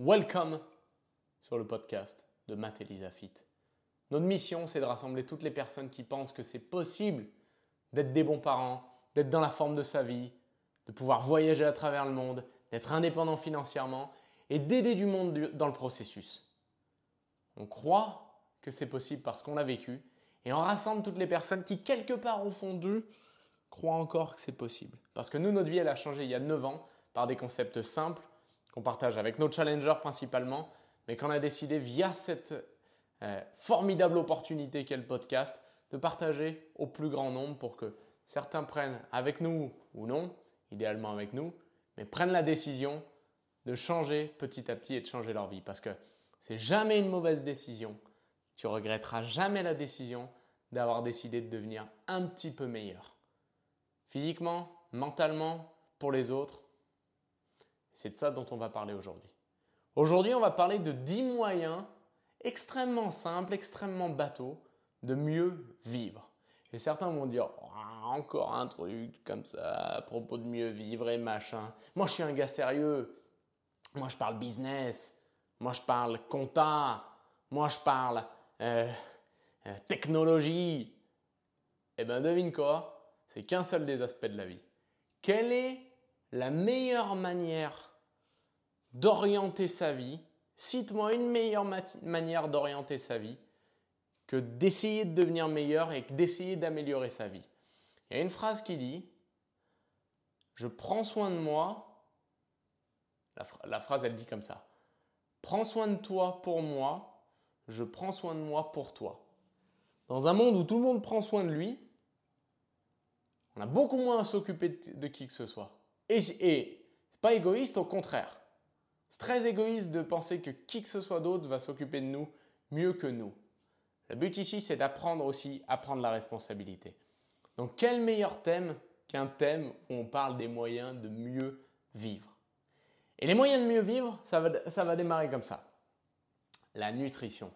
Welcome sur le podcast de Matt et Lisa Fit. Notre mission, c'est de rassembler toutes les personnes qui pensent que c'est possible d'être des bons parents, d'être dans la forme de sa vie, de pouvoir voyager à travers le monde, d'être indépendant financièrement et d'aider du monde dans le processus. On croit que c'est possible parce qu'on l'a vécu et on rassemble toutes les personnes qui, quelque part au fond d'eux, croient encore que c'est possible. Parce que nous, notre vie, elle a changé il y a 9 ans par des concepts simples qu'on partage avec nos challengers principalement, mais qu'on a décidé via cette euh, formidable opportunité qu'est le podcast de partager au plus grand nombre pour que certains prennent avec nous ou non, idéalement avec nous, mais prennent la décision de changer petit à petit et de changer leur vie. Parce que c'est jamais une mauvaise décision. Tu regretteras jamais la décision d'avoir décidé de devenir un petit peu meilleur. Physiquement, mentalement, pour les autres. C'est de ça dont on va parler aujourd'hui. Aujourd'hui, on va parler de 10 moyens extrêmement simples, extrêmement bateaux de mieux vivre. Et certains vont dire oh, encore un truc comme ça à propos de mieux vivre et machin. Moi, je suis un gars sérieux. Moi, je parle business. Moi, je parle compta. Moi, je parle euh, euh, technologie. Eh bien, devine quoi? C'est qu'un seul des aspects de la vie. Quelle est la meilleure manière d'orienter sa vie Cite-moi une meilleure manière d'orienter sa vie que d'essayer de devenir meilleur et d'essayer d'améliorer sa vie. Il y a une phrase qui dit Je prends soin de moi. La, la, phrase, elle dit comme ça Prends soin de toi pour moi, je prends soin de moi pour toi. Dans un monde où tout le monde prend soin de lui, on a beaucoup moins à s'occuper de, qui que ce soit. Et, et pas égoïste, au contraire. C'est très égoïste de penser que qui que ce soit d'autre va s'occuper de nous mieux que nous. Le but ici, c'est d'apprendre aussi à prendre la responsabilité. Donc, quel meilleur thème qu'un thème où on parle des moyens de mieux vivre? Et les moyens de mieux vivre, ça va, ça va démarrer comme ça. La nutrition.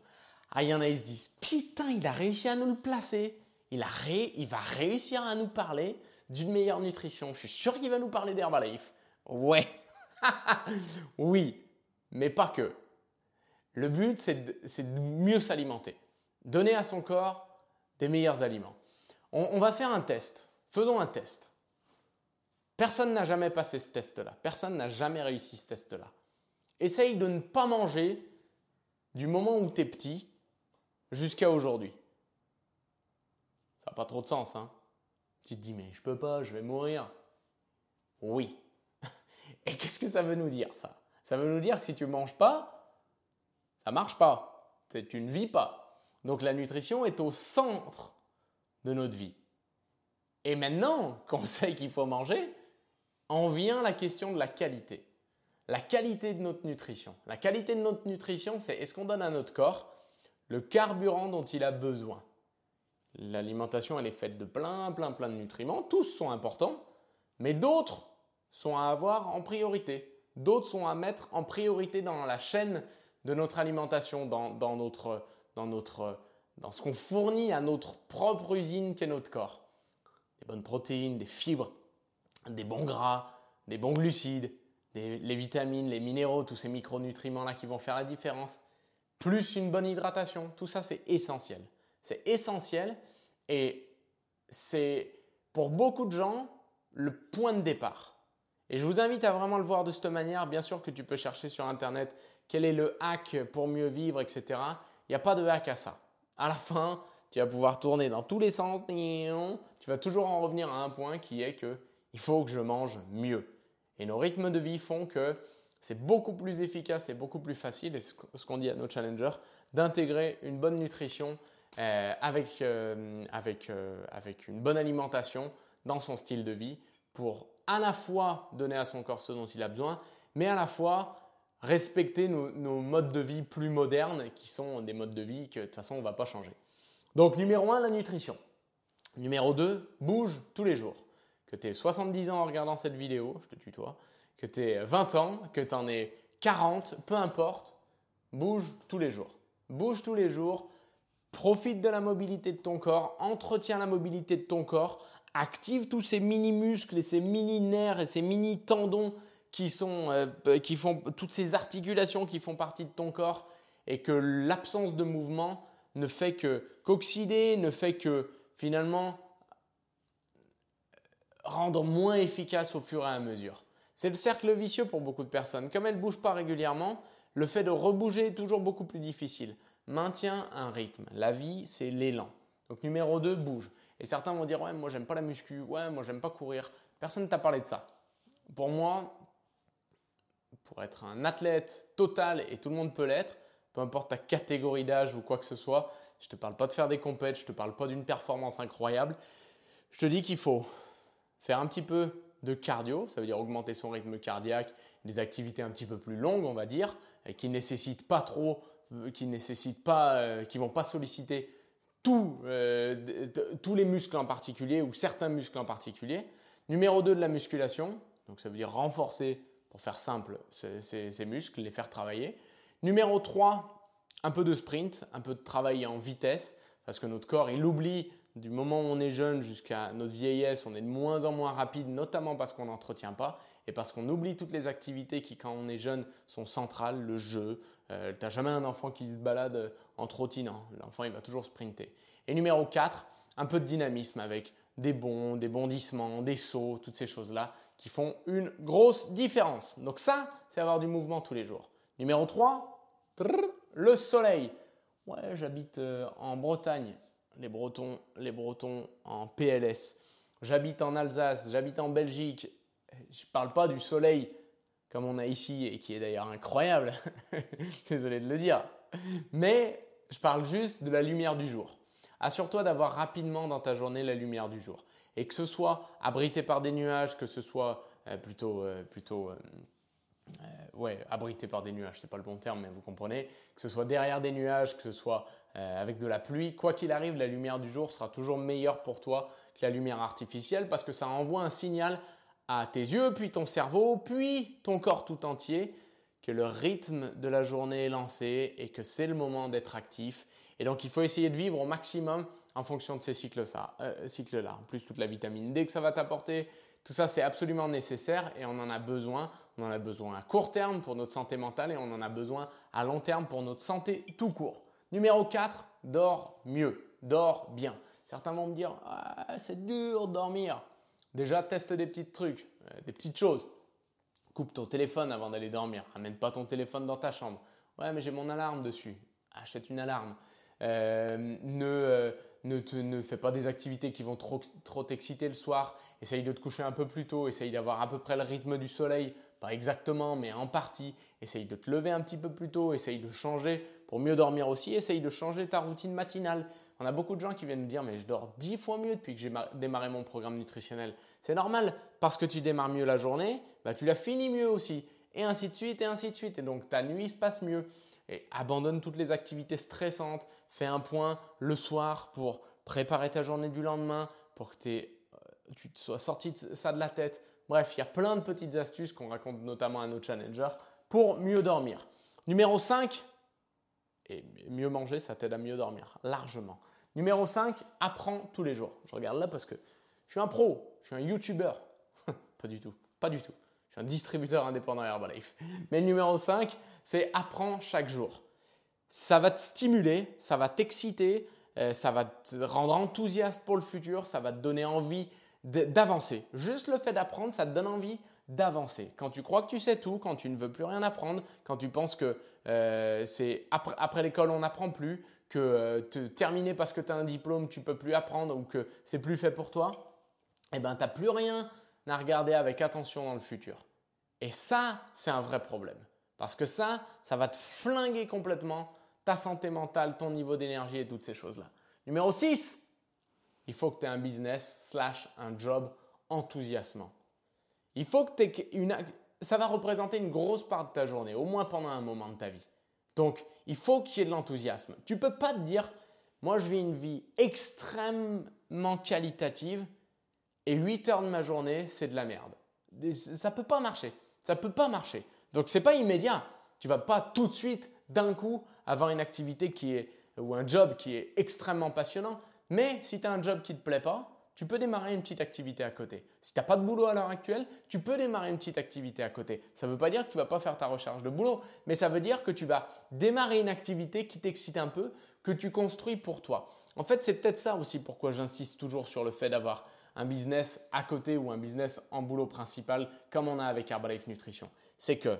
Ah, il y en a, ils se disent Putain, il a réussi à nous le placer. Il, a il va réussir à nous parler d'une meilleure nutrition. Je suis sûr qu'il va nous parler d'Herbalife. Ouais, oui, mais pas que. Le but, c'est de, mieux s'alimenter. Donner à son corps des meilleurs aliments. On, va faire un test. Faisons un test. Personne n'a jamais passé ce test-là. Personne n'a jamais réussi ce test-là. Essaye de ne pas manger du moment où tu es petit jusqu'à aujourd'hui. Ça n'a pas trop de sens, hein Tu te dis, mais je peux pas, je vais mourir. Oui, et qu'est-ce que ça veut nous dire ça? Ça veut nous dire que si tu manges pas, ça marche pas. Tu ne vis pas. Donc la nutrition est au centre de notre vie. Et maintenant qu'on sait qu'il faut manger, en vient la question de la qualité. La qualité de notre nutrition. La qualité de notre nutrition, c'est est-ce qu'on donne à notre corps le carburant dont il a besoin? L'alimentation, elle est faite de plein, plein, plein de nutriments. Tous sont importants, mais d'autres sont à avoir en priorité. D'autres sont à mettre en priorité dans la chaîne de notre alimentation, dans, notre, dans, notre, dans ce qu'on fournit à notre propre usine qu'est notre corps. Des bonnes protéines, des fibres, des bons gras, des bons glucides, des, les vitamines, les minéraux, tous ces micronutriments-là qui vont faire la différence, plus une bonne hydratation. Tout ça, c'est essentiel. C'est essentiel et c'est pour beaucoup de gens le point de départ. Et je vous invite à vraiment le voir de cette manière. Bien sûr que tu peux chercher sur Internet quel est le hack pour mieux vivre, etc. Il n'y a pas de hack à ça. À la fin, tu vas pouvoir tourner dans tous les sens. Tu vas toujours en revenir à un point qui est que il faut que je mange mieux. Et nos rythmes de vie font que c'est beaucoup plus efficace et beaucoup plus facile, et ce qu'on dit à nos challengers, d'intégrer une bonne nutrition euh, avec, euh, avec, euh, avec une bonne alimentation dans son style de vie pour à la fois donner à son corps ce dont il a besoin, mais à la fois respecter nos, modes de vie plus modernes qui sont des modes de vie que de toute façon on ne va pas changer. Donc numéro 1, la nutrition. Numéro 2, bouge tous les jours. Que tu aies 70 ans en regardant cette vidéo, je te tutoie, que tu aies 20 ans, que tu en aies 40, peu importe, bouge tous les jours. Bouge tous les jours, profite de la mobilité de ton corps, entretiens la mobilité de ton corps active tous ces mini muscles et ces mini nerfs et ces mini tendons qui, sont, euh, qui font toutes ces articulations qui font partie de ton corps et que l'absence de mouvement ne fait que qu'oxyder, ne fait que finalement rendre moins efficace au fur et à mesure. C'est le cercle vicieux pour beaucoup de personnes. Comme elles ne bougent pas régulièrement, le fait de rebouger est toujours beaucoup plus difficile. Maintiens un rythme. La vie, c'est l'élan. Donc numéro 2, bouge. Et certains vont dire, ouais, moi j'aime pas la muscu, ouais, moi j'aime pas courir. Personne ne t'a parlé de ça. Pour moi, pour être un athlète total, et tout le monde peut l'être, peu importe ta catégorie d'âge ou quoi que ce soit, je ne te parle pas de faire des compètes, je ne te parle pas d'une performance incroyable. Je te dis qu'il faut faire un petit peu de cardio, ça veut dire augmenter son rythme cardiaque, des activités un petit peu plus longues, on va dire, et qui nécessitent pas trop, qui nécessitent pas, euh, qui vont pas solliciter euh, tous les muscles en particulier ou certains muscles en particulier. Numéro 2 de la musculation, donc ça veut dire renforcer, pour faire simple, ces, ces muscles, les faire travailler. Numéro 3, un peu de sprint, un peu de travail en vitesse, parce que notre corps, il oublie du moment où on est jeune jusqu'à notre vieillesse, on est de moins en moins rapide, notamment parce qu'on n'entretient pas et parce qu'on oublie toutes les activités qui, quand on est jeune, sont centrales, le jeu. Euh, tu n'as jamais un enfant qui se balade en trottinant. L'enfant, il va toujours sprinter. Et numéro 4, un peu de dynamisme avec des bonds, des bondissements, des sauts, toutes ces choses-là qui font une grosse différence. Donc ça, c'est avoir du mouvement tous les jours. Numéro 3, le soleil. Ouais, j'habite euh, en Bretagne les Bretons, les Bretons en PLS. J'habite en Alsace, j'habite en Belgique. Je parle pas du soleil comme on a ici et qui est d'ailleurs incroyable. Désolé de le dire. Mais je parle juste de la lumière du jour. Assure-toi d'avoir rapidement dans ta journée la lumière du jour. Et que ce soit abrité par des nuages, que ce soit euh, plutôt, euh, plutôt euh, ouais, abrité par des nuages, c'est pas le bon terme, mais vous comprenez, que ce soit derrière des nuages, que ce soit euh, avec de la pluie, quoi qu'il arrive, la lumière du jour sera toujours meilleure pour toi que la lumière artificielle parce que ça envoie un signal à tes yeux, puis ton cerveau, puis ton corps tout entier que le rythme de la journée est lancé et que c'est le moment d'être actif. Et donc il faut essayer de vivre au maximum en fonction de ces cycles-là. Euh, cycles en plus, toute la vitamine D que ça va t'apporter, tout ça, c'est absolument nécessaire et on en a besoin. On en a besoin à court terme pour notre santé mentale et on en a besoin à long terme pour notre santé tout court. Numéro 4, dors mieux, dors bien. Certains vont me dire, ah, c'est dur de dormir. Déjà, teste des petits trucs, euh, des petites choses. Coupe ton téléphone avant d'aller dormir. Amène pas ton téléphone dans ta chambre. Ouais, mais j'ai mon alarme dessus. Achète une alarme. Euh, ne, euh, ne, fais pas des activités qui vont trop, t'exciter le soir. Essaye de te coucher un peu plus tôt. Essaye d'avoir à peu près le rythme du soleil. Pas exactement, mais en partie. Essaye de te lever un petit peu plus tôt. Essaye de changer pour mieux dormir aussi. Essaye de changer ta routine matinale. On a beaucoup de gens qui viennent me dire mais je dors dix fois mieux depuis que j'ai démarré mon programme nutritionnel. C'est normal parce que tu démarres mieux la journée, bah, tu la finis mieux aussi. Et ainsi de suite, et ainsi de suite. Et donc ta nuit se passe mieux et abandonne toutes les activités stressantes, fais un point le soir pour préparer ta journée du lendemain, pour que euh, tu te sois sorti de ça de la tête. Bref, il y a plein de petites astuces qu'on raconte notamment à nos challengers pour mieux dormir. Numéro 5, et mieux manger, ça t'aide à mieux dormir, largement. Numéro 5, apprends tous les jours. Je regarde là parce que je suis un pro, je suis un YouTuber. pas du tout, pas du tout. Un distributeur indépendant Herbalife. Mais numéro 5, c'est apprends chaque jour. Ça va te stimuler, ça va t'exciter, euh, ça va te rendre enthousiaste pour le futur, ça va te donner envie d'avancer. Juste le fait d'apprendre, ça te donne envie d'avancer. Quand tu crois que tu sais tout, quand tu ne veux plus rien apprendre, quand tu penses que euh, c'est après, l'école on n'apprend plus, que euh, te terminer parce que tu as un diplôme, tu peux plus apprendre ou que c'est plus fait pour toi, eh ben tu n'as plus rien à regarder avec attention dans le futur. Et ça, c'est un vrai problème. Parce que ça, ça va te flinguer complètement ta santé mentale, ton niveau d'énergie et toutes ces choses-là. Numéro 6, il faut que tu aies un business slash un job enthousiasmant. Il faut que tu une... Ça va représenter une grosse part de ta journée, au moins pendant un moment de ta vie. Donc, il faut qu'il y ait de l'enthousiasme. Tu ne peux pas te dire, moi je vis une vie extrêmement qualitative et 8 heures de ma journée, c'est de la merde. Ça ne peut pas marcher. Ça ne peut pas marcher. Donc ce n'est pas immédiat. Tu ne vas pas tout de suite, d'un coup, avoir une activité qui est, ou un job qui est extrêmement passionnant. Mais si tu as un job qui ne te plaît pas, tu peux démarrer une petite activité à côté. Si tu n'as pas de boulot à l'heure actuelle, tu peux démarrer une petite activité à côté. Ça ne veut pas dire que tu vas pas faire ta recherche de boulot, mais ça veut dire que tu vas démarrer une activité qui t'excite un peu, que tu construis pour toi. En fait, c'est peut-être ça aussi pourquoi j'insiste toujours sur le fait d'avoir un business à côté ou un business en boulot principal comme on a avec Herbalife Nutrition. C'est que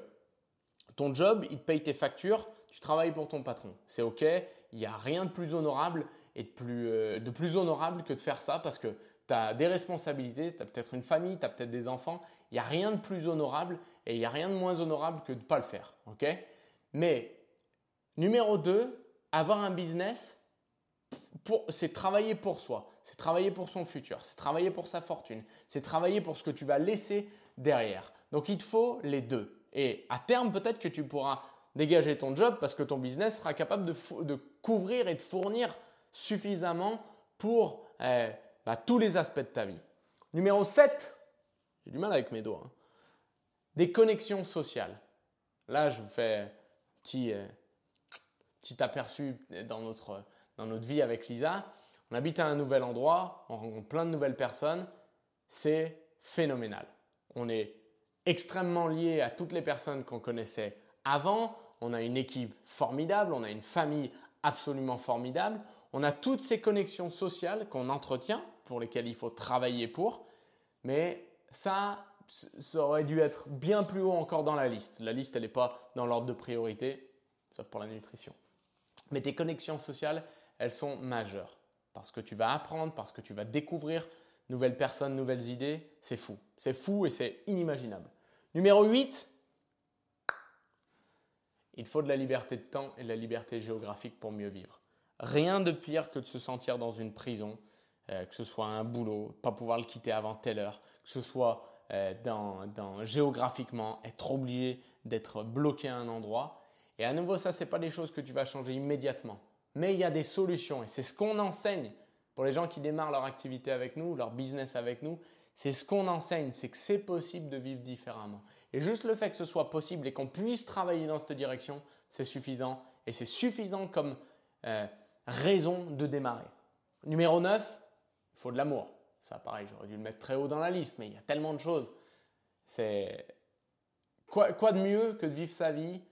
ton job, il paye tes factures, tu travailles pour ton patron. C'est OK, il n'y a rien de plus honorable et de plus, euh, de plus honorable que de faire ça parce que tu as des responsabilités, tu as peut-être une famille, tu as peut-être des enfants. Il n'y a rien de plus honorable et il n'y a rien de moins honorable que de ne pas le faire. OK? Mais numéro 2, avoir un business, c'est travailler pour soi, c'est travailler pour son futur, c'est travailler pour sa fortune, c'est travailler pour ce que tu vas laisser derrière. Donc il te faut les deux. Et à terme, peut-être que tu pourras dégager ton job parce que ton business sera capable de, couvrir et de fournir suffisamment pour eh, bah, tous les aspects de ta vie. Numéro 7, j'ai du mal avec mes doigts, hein. des connexions sociales. Là, je vous fais un petit, euh, petit aperçu dans notre, dans notre vie avec Lisa. On habite à un nouvel endroit, on rencontre plein de nouvelles personnes. C'est phénoménal. On est extrêmement lié à toutes les personnes qu'on connaissait avant. On a une équipe formidable, on a une famille absolument formidable. On a toutes ces connexions sociales qu'on entretient, pour lesquelles il faut travailler pour. Mais ça, ça aurait dû être bien plus haut encore dans la liste. La liste, elle n'est pas dans l'ordre de priorité, sauf pour la nutrition. Mais tes connexions sociales, elles sont majeures. Parce que tu vas apprendre, parce que tu vas découvrir nouvelles personnes, nouvelles idées. C'est fou. C'est fou et c'est inimaginable. Numéro 8, il faut de la liberté de temps et de la liberté géographique pour mieux vivre. Rien de pire que de se sentir dans une prison, euh, que ce soit un boulot, pas pouvoir le quitter avant telle heure, que ce soit euh, dans, géographiquement, être obligé d'être bloqué à un endroit. Et à nouveau, ça, ce n'est pas des choses que tu vas changer immédiatement. Mais il y a des solutions et c'est ce qu'on enseigne pour les gens qui démarrent leur activité avec nous, leur business avec nous. C'est ce qu'on enseigne, c'est que c'est possible de vivre différemment. Et juste le fait que ce soit possible et qu'on puisse travailler dans cette direction, c'est suffisant. Et c'est suffisant comme euh, raison de démarrer. Numéro 9, il faut de l'amour. Ça, pareil, j'aurais dû le mettre très haut dans la liste, mais il y a tellement de choses. C'est quoi, de mieux que de vivre sa vie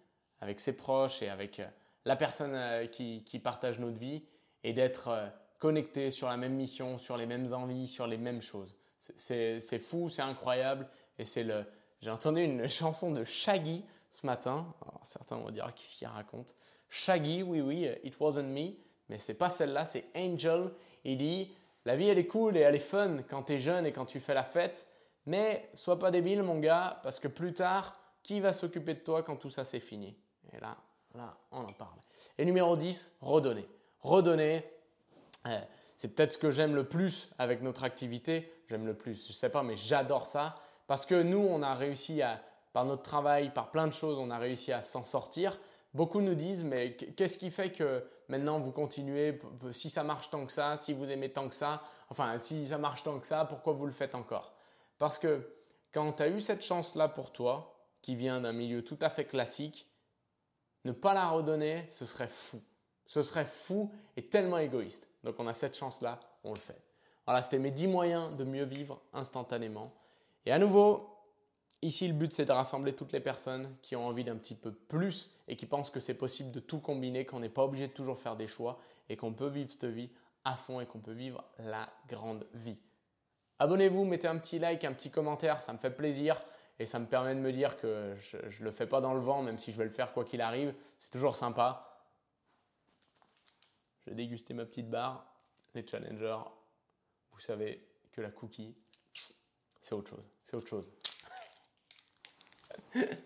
avec ses proches et avec euh, la personne euh, qui, partage notre vie et d'être euh, connecté sur la même mission, sur les mêmes envies, sur les mêmes choses. C'est fou, c'est incroyable. Et c'est le. J'ai entendu une chanson de Shaggy ce matin. certains vont dire qu'est-ce qu'il raconte? Shaggy, oui, oui, It Wasn't Me, mais c'est pas celle-là, c'est Angel. Il dit La vie, elle est cool et elle est fun quand tu es jeune et quand tu fais la fête, mais sois pas débile, mon gars, parce que plus tard, qui va s'occuper de toi quand tout ça c'est fini? Et là, On en parle. Et numéro 10, redonner. Redonner, euh, c'est peut-être ce que j'aime le plus avec notre activité. J'aime le plus, je sais pas, mais j'adore ça. Parce que nous, on a réussi à, par notre travail, par plein de choses, on a réussi à s'en sortir. Beaucoup nous disent, mais qu'est-ce qui fait que maintenant vous continuez? Si ça marche tant que ça, si vous aimez tant que ça, enfin, si ça marche tant que ça, pourquoi vous le faites encore? Parce que quand tu as eu cette chance-là pour toi, qui vient d'un milieu tout à fait classique, ne pas la redonner, ce serait fou. Ce serait fou et tellement égoïste. Donc on a cette chance-là, on le fait. Voilà, c'était mes 10 moyens de mieux vivre instantanément. Et à nouveau, ici le but c'est de rassembler toutes les personnes qui ont envie d'un petit peu plus et qui pensent que c'est possible de tout combiner, qu'on n'est pas obligé de toujours faire des choix et qu'on peut vivre cette vie à fond et qu'on peut vivre la grande vie. Abonnez-vous, mettez un petit like, un petit commentaire, ça me fait plaisir. Et ça me permet de me dire que je ne le fais pas dans le vent, même si je vais le faire quoi qu'il arrive. C'est toujours sympa. Je vais déguster ma petite barre. Les challengers, vous savez que la cookie, c'est autre chose. C'est autre chose.